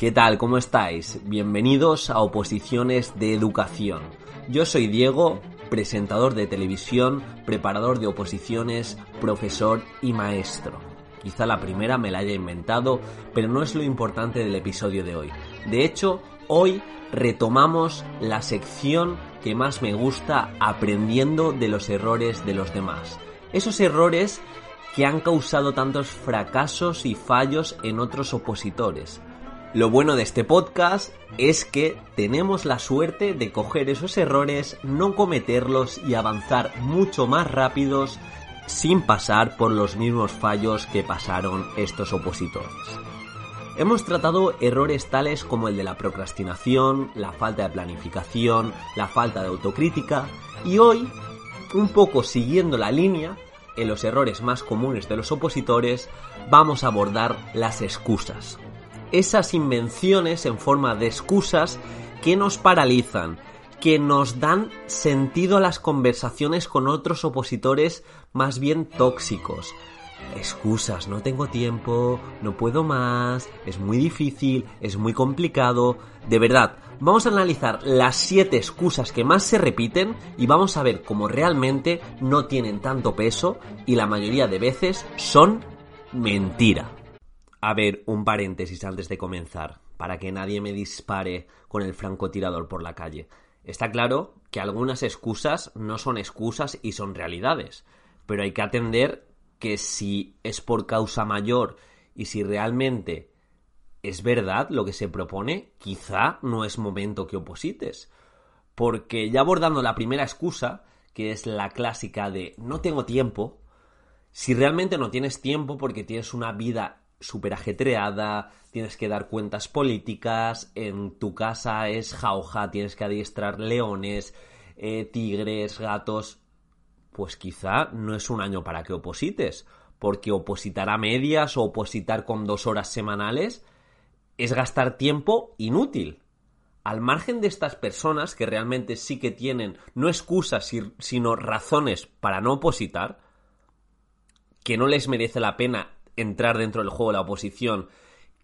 ¿Qué tal? ¿Cómo estáis? Bienvenidos a Oposiciones de Educación. Yo soy Diego, presentador de televisión, preparador de oposiciones, profesor y maestro. Quizá la primera me la haya inventado, pero no es lo importante del episodio de hoy. De hecho, hoy retomamos la sección que más me gusta aprendiendo de los errores de los demás. Esos errores que han causado tantos fracasos y fallos en otros opositores lo bueno de este podcast es que tenemos la suerte de coger esos errores, no cometerlos y avanzar mucho más rápidos sin pasar por los mismos fallos que pasaron estos opositores. Hemos tratado errores tales como el de la procrastinación, la falta de planificación, la falta de autocrítica y hoy, un poco siguiendo la línea, en los errores más comunes de los opositores, vamos a abordar las excusas esas invenciones en forma de excusas que nos paralizan, que nos dan sentido a las conversaciones con otros opositores más bien tóxicos. Excusas, no tengo tiempo, no puedo más, es muy difícil, es muy complicado. De verdad, vamos a analizar las siete excusas que más se repiten y vamos a ver cómo realmente no tienen tanto peso y la mayoría de veces son mentira. A ver, un paréntesis antes de comenzar, para que nadie me dispare con el francotirador por la calle. Está claro que algunas excusas no son excusas y son realidades, pero hay que atender que si es por causa mayor y si realmente es verdad lo que se propone, quizá no es momento que oposites. Porque ya abordando la primera excusa, que es la clásica de no tengo tiempo, si realmente no tienes tiempo porque tienes una vida súper ajetreada, tienes que dar cuentas políticas, en tu casa es jauja, tienes que adiestrar leones, eh, tigres, gatos, pues quizá no es un año para que oposites, porque opositar a medias o opositar con dos horas semanales es gastar tiempo inútil. Al margen de estas personas que realmente sí que tienen no excusas sino razones para no opositar, que no les merece la pena entrar dentro del juego la oposición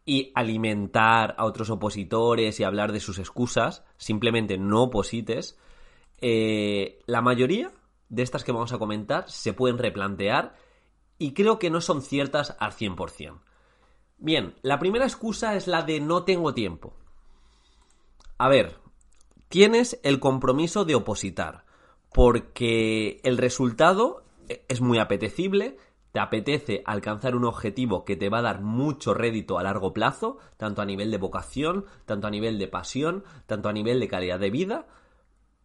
y alimentar a otros opositores y hablar de sus excusas, simplemente no oposites, eh, la mayoría de estas que vamos a comentar se pueden replantear y creo que no son ciertas al 100%. Bien, la primera excusa es la de no tengo tiempo. A ver, tienes el compromiso de opositar, porque el resultado es muy apetecible, te apetece alcanzar un objetivo que te va a dar mucho rédito a largo plazo, tanto a nivel de vocación, tanto a nivel de pasión, tanto a nivel de calidad de vida,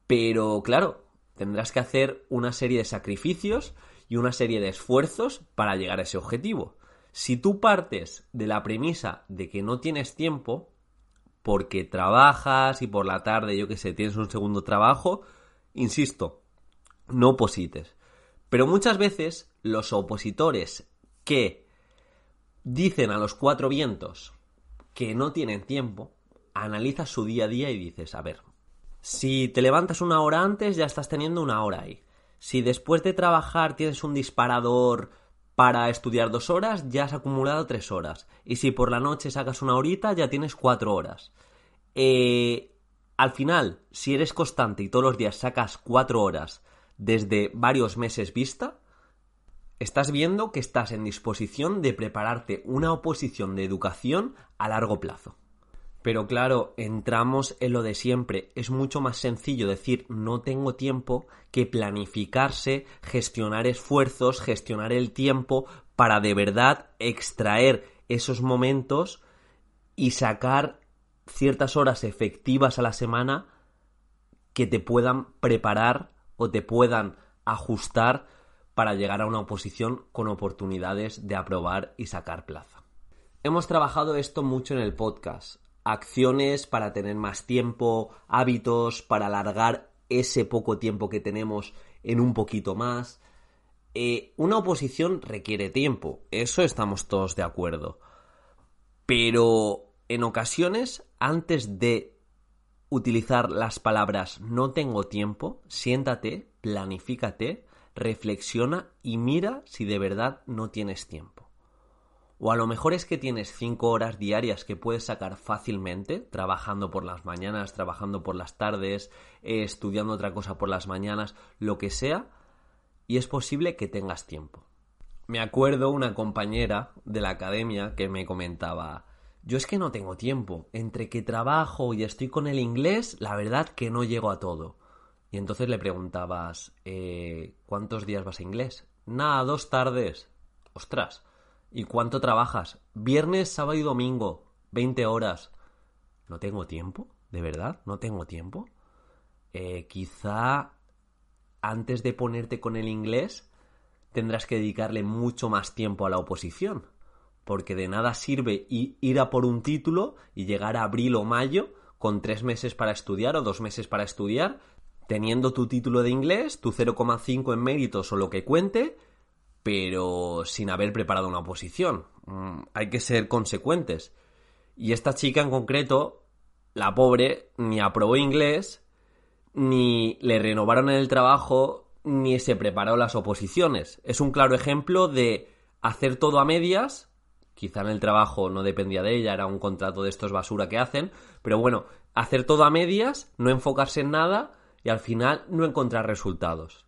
pero claro, tendrás que hacer una serie de sacrificios y una serie de esfuerzos para llegar a ese objetivo. Si tú partes de la premisa de que no tienes tiempo, porque trabajas y por la tarde, yo que sé, tienes un segundo trabajo, insisto, no oposites. Pero muchas veces los opositores que dicen a los cuatro vientos que no tienen tiempo, analizas su día a día y dices, a ver, si te levantas una hora antes ya estás teniendo una hora ahí. Si después de trabajar tienes un disparador para estudiar dos horas, ya has acumulado tres horas. Y si por la noche sacas una horita, ya tienes cuatro horas. Eh, al final, si eres constante y todos los días sacas cuatro horas desde varios meses vista, estás viendo que estás en disposición de prepararte una oposición de educación a largo plazo. Pero claro, entramos en lo de siempre. Es mucho más sencillo decir no tengo tiempo que planificarse, gestionar esfuerzos, gestionar el tiempo para de verdad extraer esos momentos y sacar ciertas horas efectivas a la semana que te puedan preparar o te puedan ajustar para llegar a una oposición con oportunidades de aprobar y sacar plaza. Hemos trabajado esto mucho en el podcast. Acciones para tener más tiempo, hábitos para alargar ese poco tiempo que tenemos en un poquito más. Eh, una oposición requiere tiempo, eso estamos todos de acuerdo. Pero en ocasiones, antes de utilizar las palabras no tengo tiempo, siéntate, planifícate, reflexiona y mira si de verdad no tienes tiempo. O a lo mejor es que tienes cinco horas diarias que puedes sacar fácilmente, trabajando por las mañanas, trabajando por las tardes, eh, estudiando otra cosa por las mañanas, lo que sea, y es posible que tengas tiempo. Me acuerdo una compañera de la academia que me comentaba, yo es que no tengo tiempo, entre que trabajo y estoy con el inglés, la verdad que no llego a todo. Y entonces le preguntabas, eh, ¿cuántos días vas a inglés? Nada, dos tardes. Ostras, ¿y cuánto trabajas? Viernes, sábado y domingo, 20 horas. ¿No tengo tiempo? ¿De verdad? ¿No tengo tiempo? Eh, quizá antes de ponerte con el inglés tendrás que dedicarle mucho más tiempo a la oposición. Porque de nada sirve ir a por un título y llegar a abril o mayo con tres meses para estudiar o dos meses para estudiar teniendo tu título de inglés, tu 0,5 en méritos o lo que cuente, pero sin haber preparado una oposición. Mm, hay que ser consecuentes. Y esta chica en concreto, la pobre, ni aprobó inglés, ni le renovaron en el trabajo, ni se preparó las oposiciones. Es un claro ejemplo de hacer todo a medias. Quizá en el trabajo no dependía de ella, era un contrato de estos basura que hacen, pero bueno, hacer todo a medias, no enfocarse en nada y al final no encontrar resultados.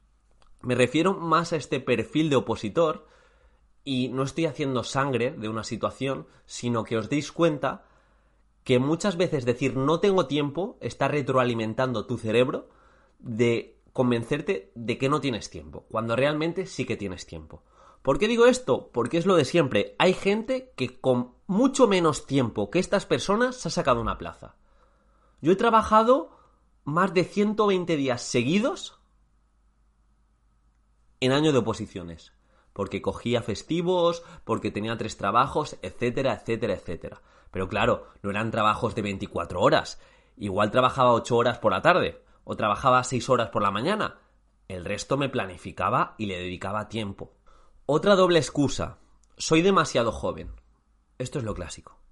Me refiero más a este perfil de opositor y no estoy haciendo sangre de una situación, sino que os deis cuenta que muchas veces decir no tengo tiempo está retroalimentando tu cerebro de convencerte de que no tienes tiempo, cuando realmente sí que tienes tiempo. ¿Por qué digo esto? Porque es lo de siempre. Hay gente que con mucho menos tiempo que estas personas se ha sacado una plaza. Yo he trabajado más de 120 días seguidos en año de oposiciones. Porque cogía festivos, porque tenía tres trabajos, etcétera, etcétera, etcétera. Pero claro, no eran trabajos de 24 horas. Igual trabajaba 8 horas por la tarde, o trabajaba 6 horas por la mañana. El resto me planificaba y le dedicaba tiempo. Otra doble excusa. Soy demasiado joven. Esto es lo clásico.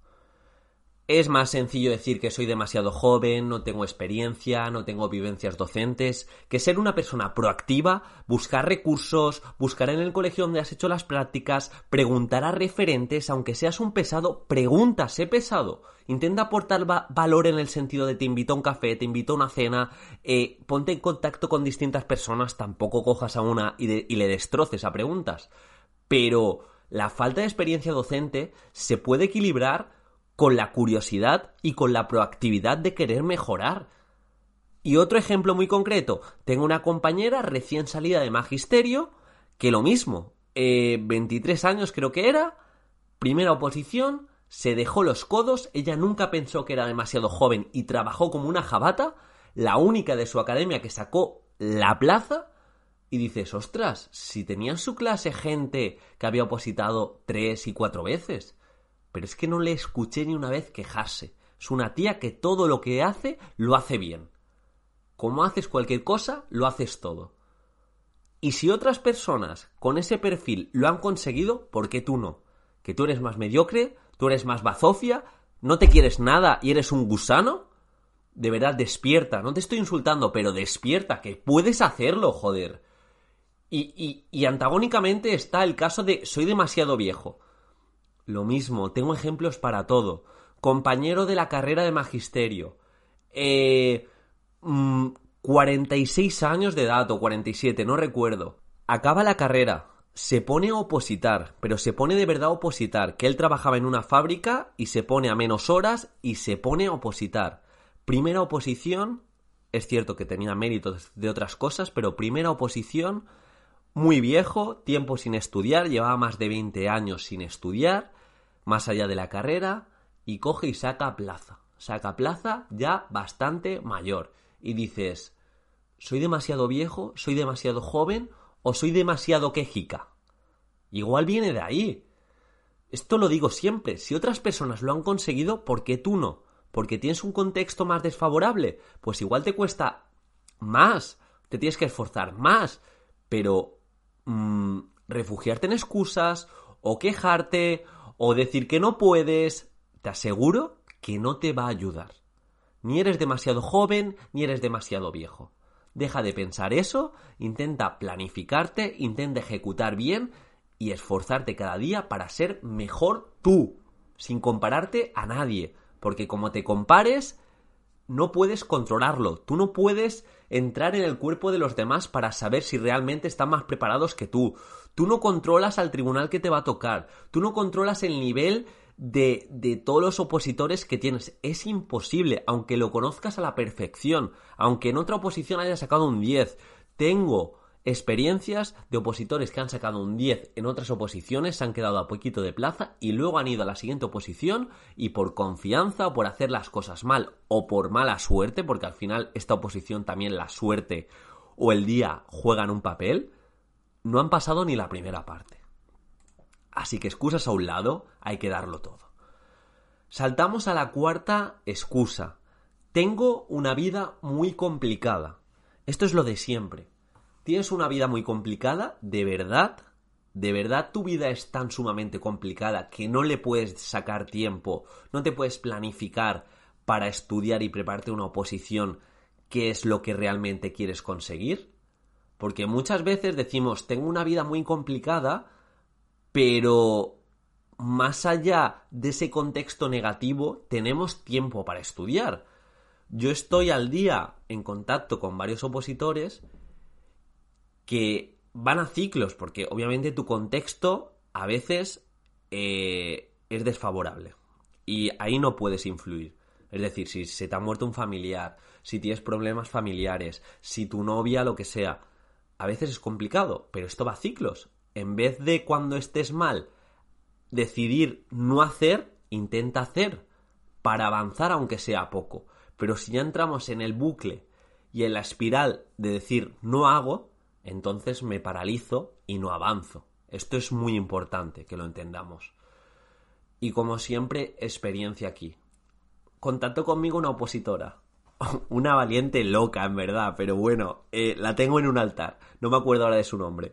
Es más sencillo decir que soy demasiado joven, no tengo experiencia, no tengo vivencias docentes, que ser una persona proactiva, buscar recursos, buscar en el colegio donde has hecho las prácticas, preguntar a referentes, aunque seas un pesado, pregunta, sé pesado. Intenta aportar valor en el sentido de te invito a un café, te invito a una cena, eh, ponte en contacto con distintas personas, tampoco cojas a una y, y le destroces a preguntas. Pero la falta de experiencia docente se puede equilibrar con la curiosidad y con la proactividad de querer mejorar. Y otro ejemplo muy concreto, tengo una compañera recién salida de magisterio que lo mismo, 23 eh, años creo que era, primera oposición, se dejó los codos, ella nunca pensó que era demasiado joven y trabajó como una jabata, la única de su academia que sacó la plaza, y dices, ostras, si tenía en su clase gente que había opositado tres y cuatro veces, pero es que no le escuché ni una vez quejarse. Es una tía que todo lo que hace lo hace bien. Como haces cualquier cosa, lo haces todo. Y si otras personas con ese perfil lo han conseguido, ¿por qué tú no? Que tú eres más mediocre, tú eres más bazofia, no te quieres nada y eres un gusano. De verdad, despierta. No te estoy insultando, pero despierta, que puedes hacerlo, joder. Y, y, y antagónicamente está el caso de soy demasiado viejo. Lo mismo, tengo ejemplos para todo. Compañero de la carrera de magisterio. Eh, 46 mm, años de edad o 47, no recuerdo. Acaba la carrera, se pone a opositar, pero se pone de verdad a opositar, que él trabajaba en una fábrica y se pone a menos horas y se pone a opositar. Primera oposición, es cierto que tenía méritos de otras cosas, pero primera oposición, muy viejo, tiempo sin estudiar, llevaba más de 20 años sin estudiar, más allá de la carrera, y coge y saca plaza. Saca plaza ya bastante mayor. Y dices, ¿soy demasiado viejo? ¿Soy demasiado joven? ¿O soy demasiado quejica? Igual viene de ahí. Esto lo digo siempre. Si otras personas lo han conseguido, ¿por qué tú no? Porque tienes un contexto más desfavorable. Pues igual te cuesta más. Te tienes que esforzar más. Pero mm, refugiarte en excusas, o quejarte, o decir que no puedes, te aseguro que no te va a ayudar. Ni eres demasiado joven, ni eres demasiado viejo. Deja de pensar eso, intenta planificarte, intenta ejecutar bien y esforzarte cada día para ser mejor tú, sin compararte a nadie, porque como te compares, no puedes controlarlo, tú no puedes entrar en el cuerpo de los demás para saber si realmente están más preparados que tú, tú no controlas al tribunal que te va a tocar, tú no controlas el nivel de, de, todos los opositores que tienes. Es imposible, aunque lo conozcas a la perfección, aunque en otra oposición haya sacado un 10. Tengo experiencias de opositores que han sacado un 10 en otras oposiciones, se han quedado a poquito de plaza y luego han ido a la siguiente oposición y por confianza o por hacer las cosas mal o por mala suerte, porque al final esta oposición también la suerte o el día juegan un papel, no han pasado ni la primera parte. Así que excusas a un lado, hay que darlo todo. Saltamos a la cuarta excusa. Tengo una vida muy complicada. Esto es lo de siempre. ¿Tienes una vida muy complicada? ¿De verdad? ¿De verdad tu vida es tan sumamente complicada que no le puedes sacar tiempo, no te puedes planificar para estudiar y prepararte una oposición qué es lo que realmente quieres conseguir? Porque muchas veces decimos, tengo una vida muy complicada, pero más allá de ese contexto negativo, tenemos tiempo para estudiar. Yo estoy al día en contacto con varios opositores que van a ciclos, porque obviamente tu contexto a veces eh, es desfavorable. Y ahí no puedes influir. Es decir, si se te ha muerto un familiar, si tienes problemas familiares, si tu novia, lo que sea, a veces es complicado, pero esto va a ciclos. En vez de cuando estés mal decidir no hacer, intenta hacer para avanzar aunque sea poco. Pero si ya entramos en el bucle y en la espiral de decir no hago, entonces me paralizo y no avanzo. Esto es muy importante que lo entendamos. Y como siempre, experiencia aquí. Contacto conmigo una opositora una valiente loca, en verdad, pero bueno, eh, la tengo en un altar, no me acuerdo ahora de su nombre.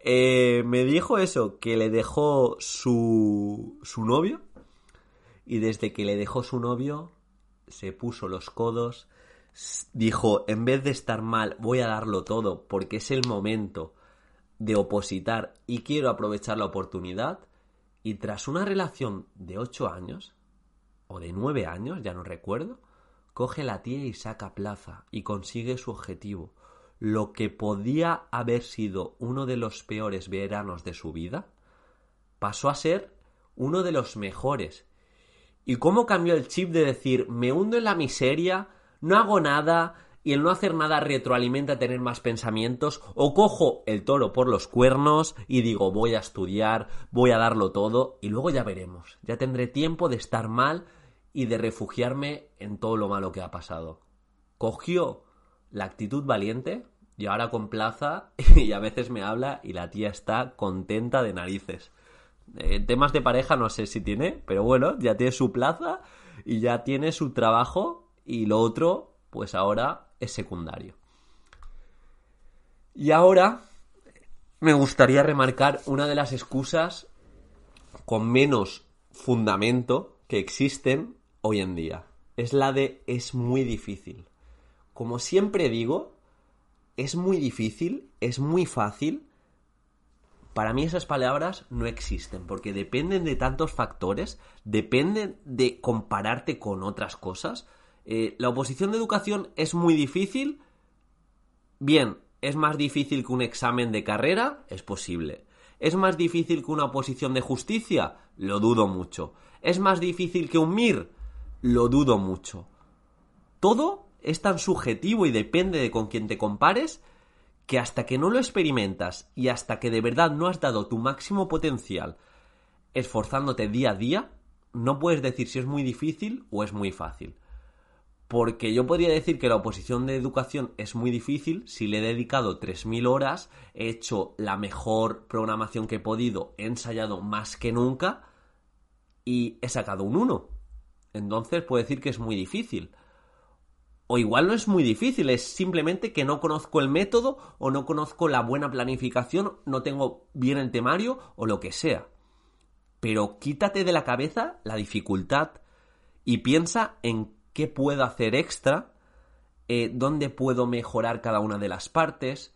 Eh, me dijo eso, que le dejó su, su novio, y desde que le dejó su novio, se puso los codos, dijo, en vez de estar mal, voy a darlo todo, porque es el momento de opositar y quiero aprovechar la oportunidad, y tras una relación de ocho años, o de nueve años, ya no recuerdo, coge la tía y saca plaza y consigue su objetivo, lo que podía haber sido uno de los peores veranos de su vida, pasó a ser uno de los mejores. ¿Y cómo cambió el chip de decir me hundo en la miseria, no hago nada, y el no hacer nada retroalimenta tener más pensamientos, o cojo el toro por los cuernos y digo voy a estudiar, voy a darlo todo, y luego ya veremos, ya tendré tiempo de estar mal y de refugiarme en todo lo malo que ha pasado. Cogió la actitud valiente y ahora con plaza y a veces me habla y la tía está contenta de narices. Eh, temas de pareja no sé si tiene, pero bueno, ya tiene su plaza y ya tiene su trabajo y lo otro, pues ahora es secundario. Y ahora me gustaría remarcar una de las excusas con menos fundamento que existen hoy en día. Es la de es muy difícil. Como siempre digo, es muy difícil, es muy fácil. Para mí esas palabras no existen porque dependen de tantos factores, dependen de compararte con otras cosas. Eh, la oposición de educación es muy difícil. Bien, ¿es más difícil que un examen de carrera? Es posible. ¿Es más difícil que una oposición de justicia? Lo dudo mucho. ¿Es más difícil que un MIR? lo dudo mucho. Todo es tan subjetivo y depende de con quién te compares que hasta que no lo experimentas y hasta que de verdad no has dado tu máximo potencial esforzándote día a día, no puedes decir si es muy difícil o es muy fácil. Porque yo podría decir que la oposición de educación es muy difícil si le he dedicado 3.000 horas, he hecho la mejor programación que he podido, he ensayado más que nunca y he sacado un 1. Entonces puedo decir que es muy difícil. O igual no es muy difícil, es simplemente que no conozco el método o no conozco la buena planificación, no tengo bien el temario o lo que sea. Pero quítate de la cabeza la dificultad y piensa en qué puedo hacer extra, eh, dónde puedo mejorar cada una de las partes,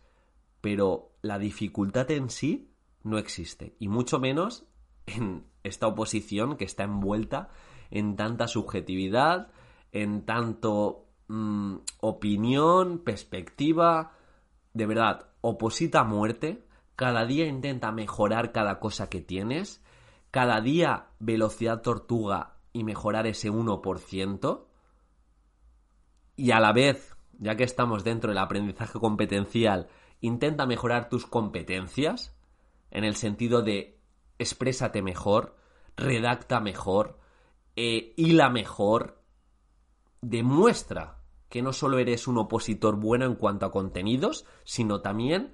pero la dificultad en sí no existe, y mucho menos en esta oposición que está envuelta en tanta subjetividad, en tanto mm, opinión, perspectiva, de verdad, oposita a muerte, cada día intenta mejorar cada cosa que tienes, cada día velocidad tortuga y mejorar ese 1%, y a la vez, ya que estamos dentro del aprendizaje competencial, intenta mejorar tus competencias en el sentido de exprésate mejor, redacta mejor, eh, hila mejor, demuestra que no solo eres un opositor bueno en cuanto a contenidos, sino también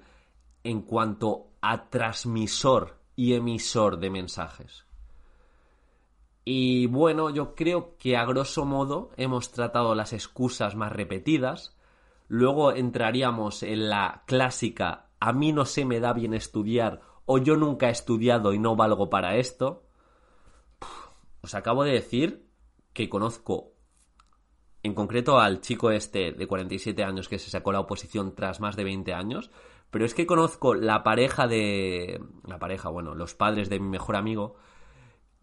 en cuanto a transmisor y emisor de mensajes. Y bueno, yo creo que a grosso modo hemos tratado las excusas más repetidas. Luego entraríamos en la clásica a mí no se me da bien estudiar o yo nunca he estudiado y no valgo para esto. Os acabo de decir que conozco en concreto al chico este de 47 años que se sacó la oposición tras más de 20 años, pero es que conozco la pareja de... la pareja, bueno, los padres de mi mejor amigo,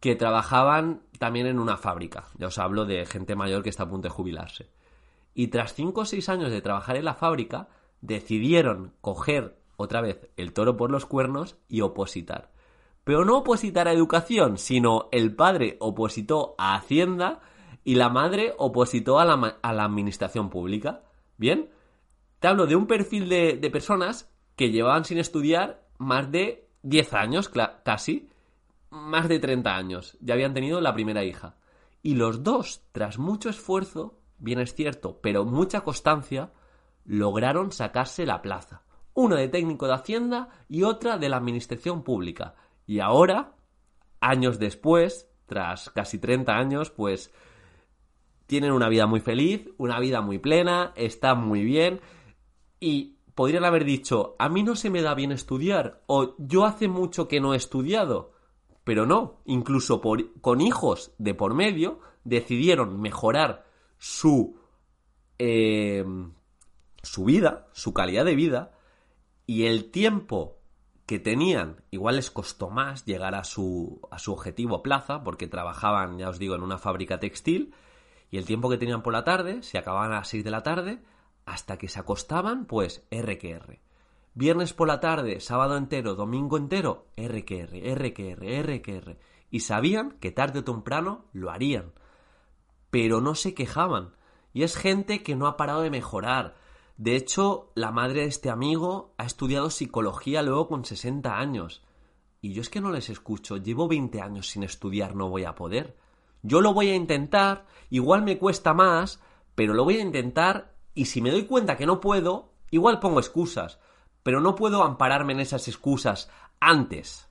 que trabajaban también en una fábrica. Ya os hablo de gente mayor que está a punto de jubilarse. Y tras 5 o 6 años de trabajar en la fábrica, decidieron coger otra vez el toro por los cuernos y opositar. Pero no opositar a educación, sino el padre opositó a Hacienda y la madre opositó a la, administración pública. ¿Bien? Te hablo de un perfil de, de personas que llevaban sin estudiar más de 10 años, casi, más de 30 años, ya habían tenido la primera hija. Y los dos, tras mucho esfuerzo, bien es cierto, pero mucha constancia, lograron sacarse la plaza. Una de técnico de Hacienda y otra de la Administración Pública. Y ahora, años después, tras casi 30 años, pues tienen una vida muy feliz, una vida muy plena, están muy bien y podrían haber dicho, a mí no se me da bien estudiar o yo hace mucho que no he estudiado. Pero no, incluso con hijos de por medio, decidieron mejorar su, eh, su vida, su calidad de vida, y el tiempo que tenían, igual les costó más llegar a su, a su objetivo plaza, porque trabajaban, ya os digo, en una fábrica textil, y el tiempo que tenían por la tarde, se acababan a las 6 de la tarde, hasta que se acostaban, pues R que R. Viernes por la tarde, sábado entero, domingo entero, RQR, RQR, RQR. Y sabían que tarde o temprano lo harían. Pero no se quejaban. Y es gente que no ha parado de mejorar. De hecho, la madre de este amigo ha estudiado psicología luego con 60 años. Y yo es que no les escucho. Llevo 20 años sin estudiar, no voy a poder. Yo lo voy a intentar, igual me cuesta más, pero lo voy a intentar y si me doy cuenta que no puedo, igual pongo excusas pero no puedo ampararme en esas excusas antes.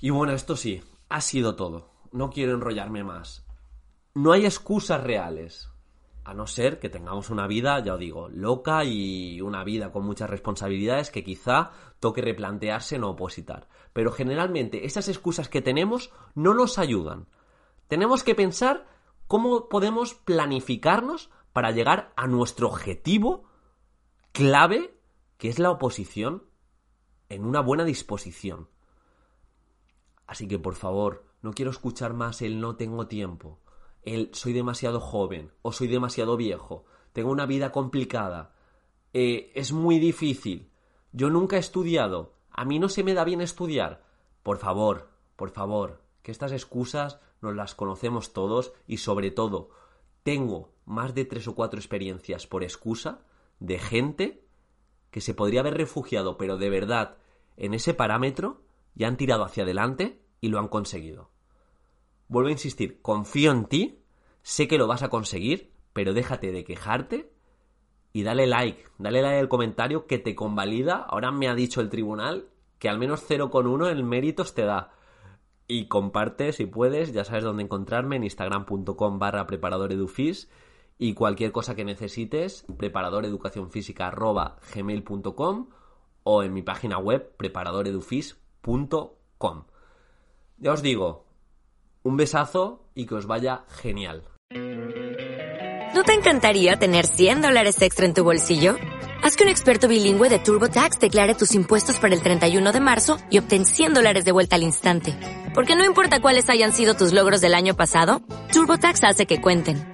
Y bueno, esto sí, ha sido todo. No quiero enrollarme más. No hay excusas reales. A no ser que tengamos una vida, ya os digo, loca y una vida con muchas responsabilidades que quizá toque replantearse no opositar. Pero generalmente esas excusas que tenemos no nos ayudan. Tenemos que pensar cómo podemos planificarnos para llegar a nuestro objetivo clave que es la oposición en una buena disposición. Así que por favor, no quiero escuchar más el no tengo tiempo, el soy demasiado joven o soy demasiado viejo, tengo una vida complicada, eh, es muy difícil, yo nunca he estudiado, a mí no se me da bien estudiar. Por favor, por favor, que estas excusas nos las conocemos todos y sobre todo, tengo más de tres o cuatro experiencias por excusa de gente que se podría haber refugiado, pero de verdad, en ese parámetro, ya han tirado hacia adelante y lo han conseguido. Vuelvo a insistir, confío en ti, Sé que lo vas a conseguir, pero déjate de quejarte y dale like, dale like al comentario que te convalida. Ahora me ha dicho el tribunal que al menos 0,1 en méritos te da. Y comparte si puedes, ya sabes dónde encontrarme en instagram.com barra preparadoredufis y cualquier cosa que necesites, preparadoreducacionfísica.gmail.com o en mi página web preparadoredufis.com. Ya os digo, un besazo y que os vaya genial. ¿No te encantaría tener 100 dólares extra en tu bolsillo? Haz que un experto bilingüe de TurboTax declare tus impuestos para el 31 de marzo y obtén 100 dólares de vuelta al instante. Porque no importa cuáles hayan sido tus logros del año pasado, TurboTax hace que cuenten.